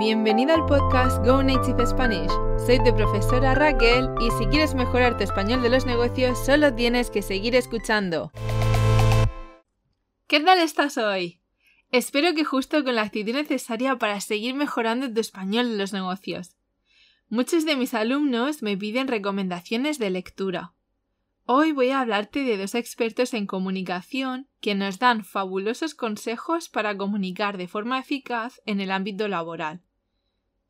bienvenido al podcast Go Native Spanish. Soy tu profesora Raquel y si quieres mejorar tu español de los negocios solo tienes que seguir escuchando. ¿Qué tal estás hoy? Espero que justo con la actitud necesaria para seguir mejorando tu español de los negocios. Muchos de mis alumnos me piden recomendaciones de lectura. Hoy voy a hablarte de dos expertos en comunicación que nos dan fabulosos consejos para comunicar de forma eficaz en el ámbito laboral.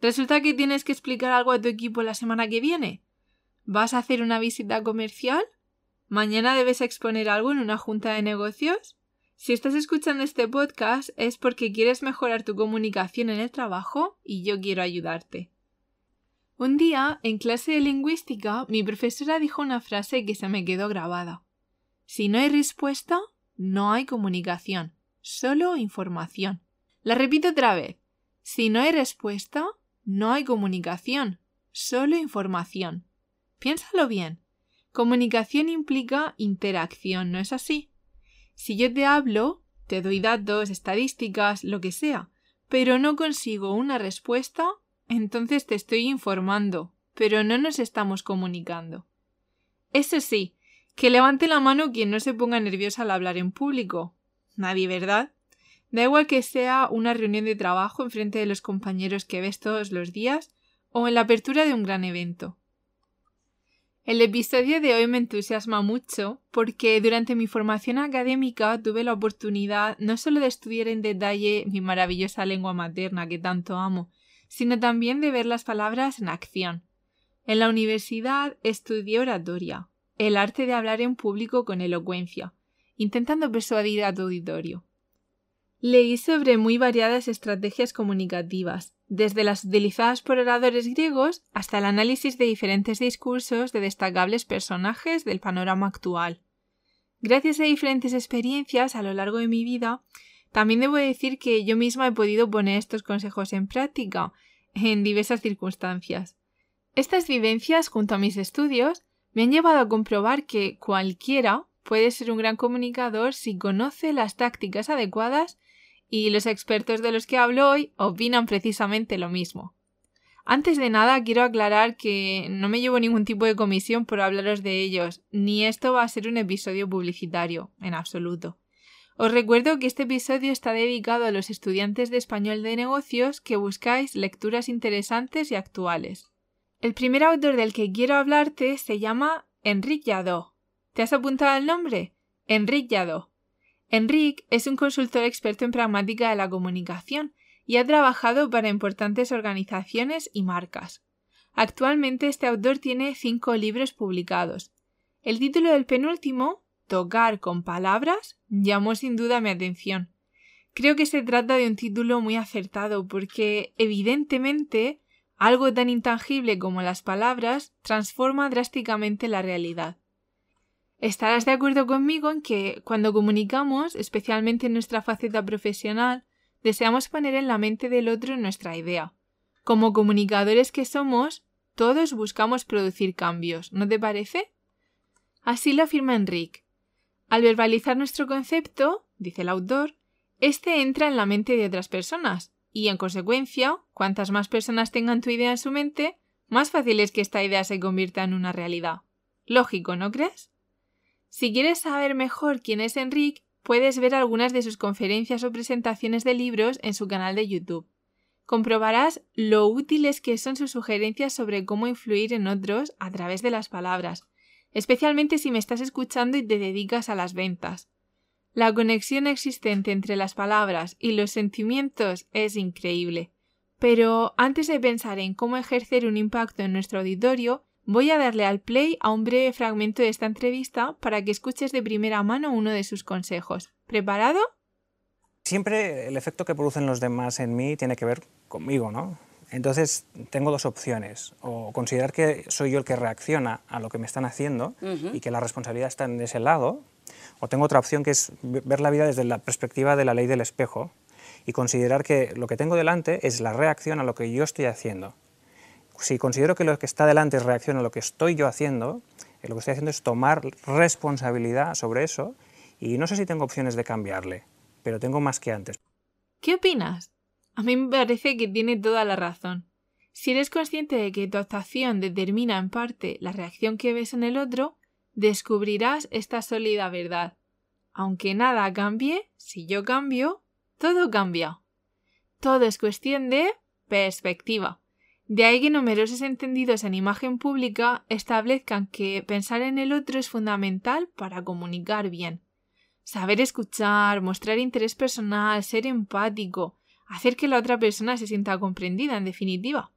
¿Resulta que tienes que explicar algo a tu equipo la semana que viene? ¿Vas a hacer una visita comercial? ¿Mañana debes exponer algo en una junta de negocios? Si estás escuchando este podcast es porque quieres mejorar tu comunicación en el trabajo y yo quiero ayudarte. Un día, en clase de lingüística, mi profesora dijo una frase que se me quedó grabada. Si no hay respuesta, no hay comunicación, solo información. La repito otra vez. Si no hay respuesta, no hay comunicación, solo información. Piénsalo bien. Comunicación implica interacción, ¿no es así? Si yo te hablo, te doy datos, estadísticas, lo que sea, pero no consigo una respuesta, entonces te estoy informando, pero no nos estamos comunicando. Eso sí, que levante la mano quien no se ponga nerviosa al hablar en público. Nadie, ¿verdad? Da igual que sea una reunión de trabajo en frente de los compañeros que ves todos los días o en la apertura de un gran evento. El episodio de hoy me entusiasma mucho porque durante mi formación académica tuve la oportunidad no solo de estudiar en detalle mi maravillosa lengua materna que tanto amo, sino también de ver las palabras en acción. En la universidad estudié oratoria, el arte de hablar en público con elocuencia, intentando persuadir a tu auditorio. Leí sobre muy variadas estrategias comunicativas, desde las utilizadas por oradores griegos hasta el análisis de diferentes discursos de destacables personajes del panorama actual. Gracias a diferentes experiencias a lo largo de mi vida, también debo decir que yo misma he podido poner estos consejos en práctica en diversas circunstancias. Estas vivencias, junto a mis estudios, me han llevado a comprobar que cualquiera puede ser un gran comunicador si conoce las tácticas adecuadas y los expertos de los que hablo hoy opinan precisamente lo mismo. Antes de nada, quiero aclarar que no me llevo ningún tipo de comisión por hablaros de ellos, ni esto va a ser un episodio publicitario, en absoluto. Os recuerdo que este episodio está dedicado a los estudiantes de español de negocios que buscáis lecturas interesantes y actuales. El primer autor del que quiero hablarte se llama Enrique Yadó. ¿Te has apuntado el nombre? Enrique Yadó. Enrique es un consultor experto en pragmática de la comunicación y ha trabajado para importantes organizaciones y marcas. Actualmente este autor tiene cinco libros publicados. El título del penúltimo, tocar con palabras llamó sin duda mi atención. Creo que se trata de un título muy acertado porque evidentemente algo tan intangible como las palabras transforma drásticamente la realidad. Estarás de acuerdo conmigo en que cuando comunicamos, especialmente en nuestra faceta profesional, deseamos poner en la mente del otro nuestra idea. Como comunicadores que somos, todos buscamos producir cambios, ¿no te parece? Así lo afirma Enrique. Al verbalizar nuestro concepto, dice el autor, este entra en la mente de otras personas, y en consecuencia, cuantas más personas tengan tu idea en su mente, más fácil es que esta idea se convierta en una realidad. Lógico, ¿no crees? Si quieres saber mejor quién es Enrique, puedes ver algunas de sus conferencias o presentaciones de libros en su canal de YouTube. Comprobarás lo útiles que son sus sugerencias sobre cómo influir en otros a través de las palabras, especialmente si me estás escuchando y te dedicas a las ventas. La conexión existente entre las palabras y los sentimientos es increíble. Pero antes de pensar en cómo ejercer un impacto en nuestro auditorio, voy a darle al play a un breve fragmento de esta entrevista para que escuches de primera mano uno de sus consejos. ¿Preparado? Siempre el efecto que producen los demás en mí tiene que ver conmigo, ¿no? Entonces tengo dos opciones, o considerar que soy yo el que reacciona a lo que me están haciendo y que la responsabilidad está en ese lado, o tengo otra opción que es ver la vida desde la perspectiva de la ley del espejo y considerar que lo que tengo delante es la reacción a lo que yo estoy haciendo. Si considero que lo que está delante es reacción a lo que estoy yo haciendo, eh, lo que estoy haciendo es tomar responsabilidad sobre eso y no sé si tengo opciones de cambiarle, pero tengo más que antes. ¿Qué opinas? A mí me parece que tiene toda la razón. Si eres consciente de que tu actuación determina en parte la reacción que ves en el otro, descubrirás esta sólida verdad. Aunque nada cambie, si yo cambio, todo cambia. Todo es cuestión de perspectiva. De ahí que numerosos entendidos en imagen pública establezcan que pensar en el otro es fundamental para comunicar bien. Saber escuchar, mostrar interés personal, ser empático, hacer que la otra persona se sienta comprendida, en definitiva.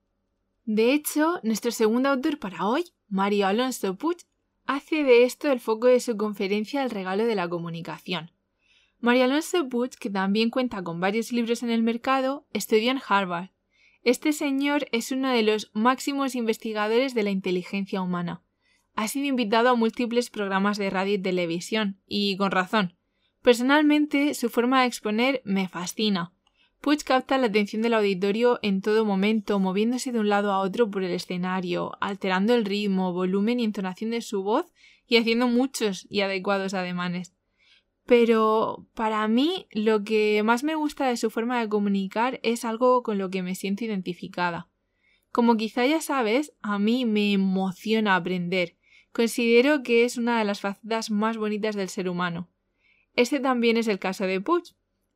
De hecho, nuestro segundo autor para hoy, Mario Alonso Puig, hace de esto el foco de su conferencia El regalo de la comunicación. Mario Alonso Puig, que también cuenta con varios libros en el mercado, estudió en Harvard. Este señor es uno de los máximos investigadores de la inteligencia humana. Ha sido invitado a múltiples programas de radio y televisión, y con razón. Personalmente, su forma de exponer me fascina. Puig capta la atención del auditorio en todo momento, moviéndose de un lado a otro por el escenario, alterando el ritmo, volumen y entonación de su voz y haciendo muchos y adecuados ademanes. Pero para mí lo que más me gusta de su forma de comunicar es algo con lo que me siento identificada. Como quizá ya sabes, a mí me emociona aprender. Considero que es una de las facetas más bonitas del ser humano. Este también es el caso de Puig.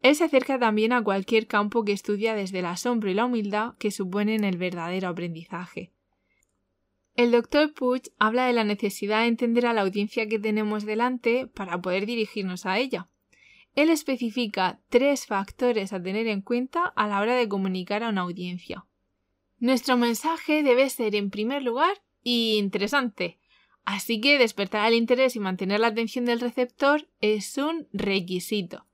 Él se acerca también a cualquier campo que estudia desde el asombro y la humildad que suponen el verdadero aprendizaje. El doctor Puig habla de la necesidad de entender a la audiencia que tenemos delante para poder dirigirnos a ella. Él especifica tres factores a tener en cuenta a la hora de comunicar a una audiencia. Nuestro mensaje debe ser, en primer lugar, interesante, así que despertar el interés y mantener la atención del receptor es un requisito.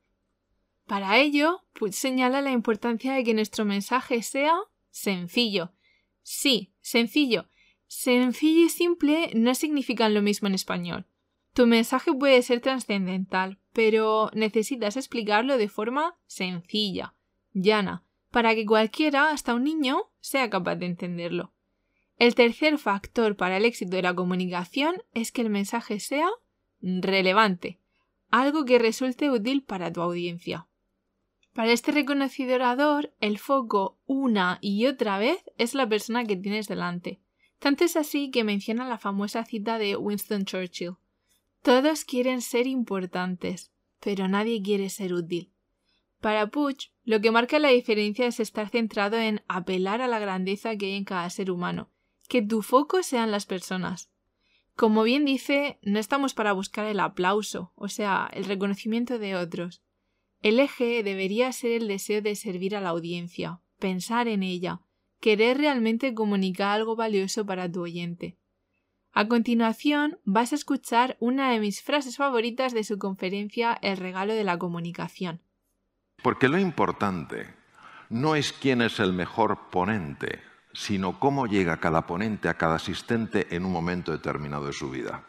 Para ello, Puig señala la importancia de que nuestro mensaje sea sencillo. Sí, sencillo. Sencillo y simple no significan lo mismo en español. Tu mensaje puede ser trascendental, pero necesitas explicarlo de forma sencilla, llana, para que cualquiera, hasta un niño, sea capaz de entenderlo. El tercer factor para el éxito de la comunicación es que el mensaje sea relevante, algo que resulte útil para tu audiencia. Para este reconocido orador, el foco una y otra vez es la persona que tienes delante. Tanto es así que menciona la famosa cita de Winston Churchill. Todos quieren ser importantes, pero nadie quiere ser útil. Para Puch, lo que marca la diferencia es estar centrado en apelar a la grandeza que hay en cada ser humano, que tu foco sean las personas. Como bien dice, no estamos para buscar el aplauso, o sea, el reconocimiento de otros. El eje debería ser el deseo de servir a la audiencia, pensar en ella, querer realmente comunicar algo valioso para tu oyente. A continuación vas a escuchar una de mis frases favoritas de su conferencia El regalo de la comunicación. Porque lo importante no es quién es el mejor ponente, sino cómo llega cada ponente a cada asistente en un momento determinado de su vida.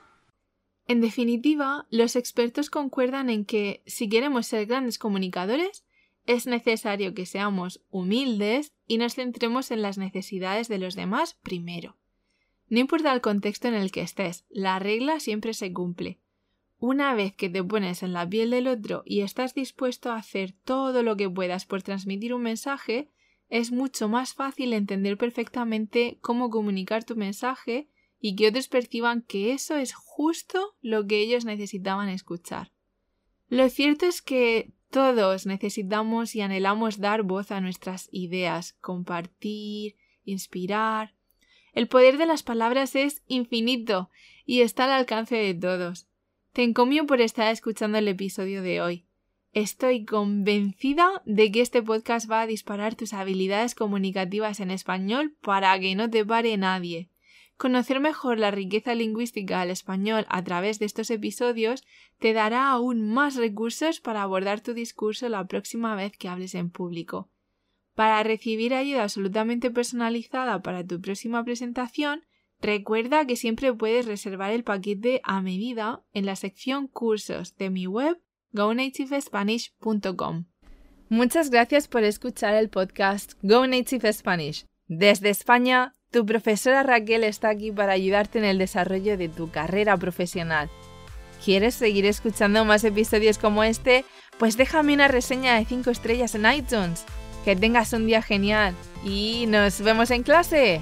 En definitiva, los expertos concuerdan en que si queremos ser grandes comunicadores, es necesario que seamos humildes y nos centremos en las necesidades de los demás primero. No importa el contexto en el que estés, la regla siempre se cumple. Una vez que te pones en la piel del otro y estás dispuesto a hacer todo lo que puedas por transmitir un mensaje, es mucho más fácil entender perfectamente cómo comunicar tu mensaje y que otros perciban que eso es justo lo que ellos necesitaban escuchar. Lo cierto es que todos necesitamos y anhelamos dar voz a nuestras ideas, compartir, inspirar. El poder de las palabras es infinito y está al alcance de todos. Te encomio por estar escuchando el episodio de hoy. Estoy convencida de que este podcast va a disparar tus habilidades comunicativas en español para que no te pare nadie. Conocer mejor la riqueza lingüística del español a través de estos episodios te dará aún más recursos para abordar tu discurso la próxima vez que hables en público. Para recibir ayuda absolutamente personalizada para tu próxima presentación, recuerda que siempre puedes reservar el paquete a medida en la sección cursos de mi web gonativespanish.com. Muchas gracias por escuchar el podcast Go Native Spanish. Desde España, tu profesora Raquel está aquí para ayudarte en el desarrollo de tu carrera profesional. ¿Quieres seguir escuchando más episodios como este? Pues déjame una reseña de 5 estrellas en iTunes. Que tengas un día genial y nos vemos en clase.